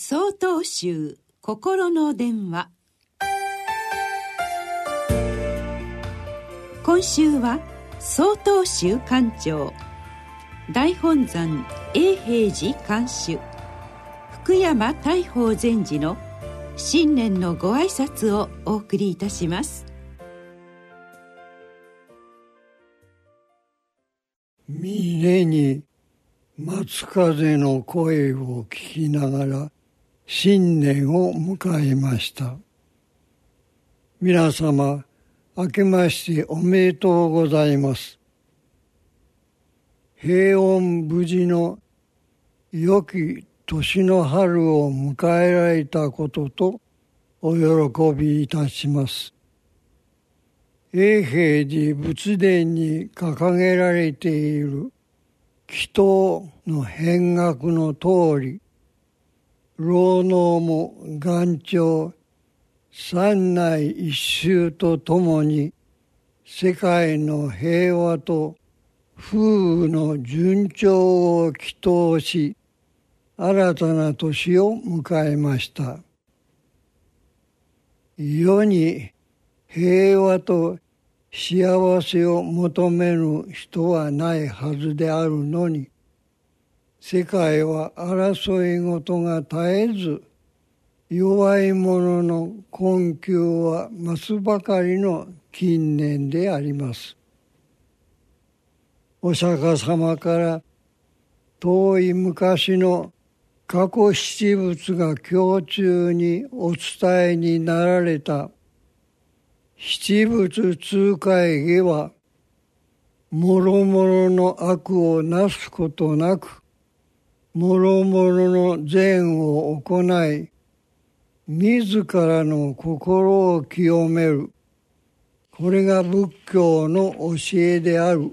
総統集心の電話。今週は総統集館長大本山永平寺監修福山大宝禅師の新年のご挨拶をお送りいたします。峰に松風の声を聞きながら新年を迎えました。皆様明けましておめでとうございます。平穏無事の良き年の春を迎えられたこととお喜びいたします。永平寺仏殿に掲げられている祈祷の変額の通り、労農も願長、三内一周とともに世界の平和と風雨の順調を祈祷し、新たな年を迎えました。世に平和と幸せを求める人はないはずであるのに世界は争い事が絶えず弱い者の困窮は増すばかりの近年であります。お釈迦様から遠い昔の過去七仏が胸中にお伝えになられた七仏通会議は、もろもろの悪をなすことなく、もろもろの善を行い、自らの心を清める。これが仏教の教えである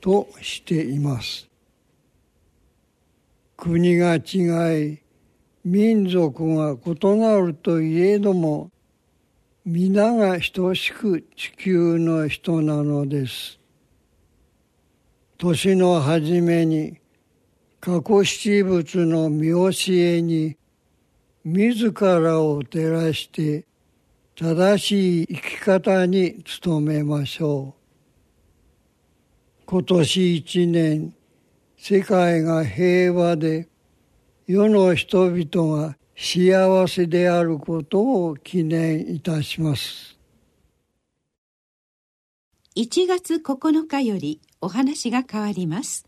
としています。国が違い、民族が異なるといえども、皆が等しく地球の人なのです。年の初めに過去七仏の見教えに自らを照らして正しい生き方に努めましょう。今年一年世界が平和で世の人々が幸せであることを記念いたします1月9日よりお話が変わります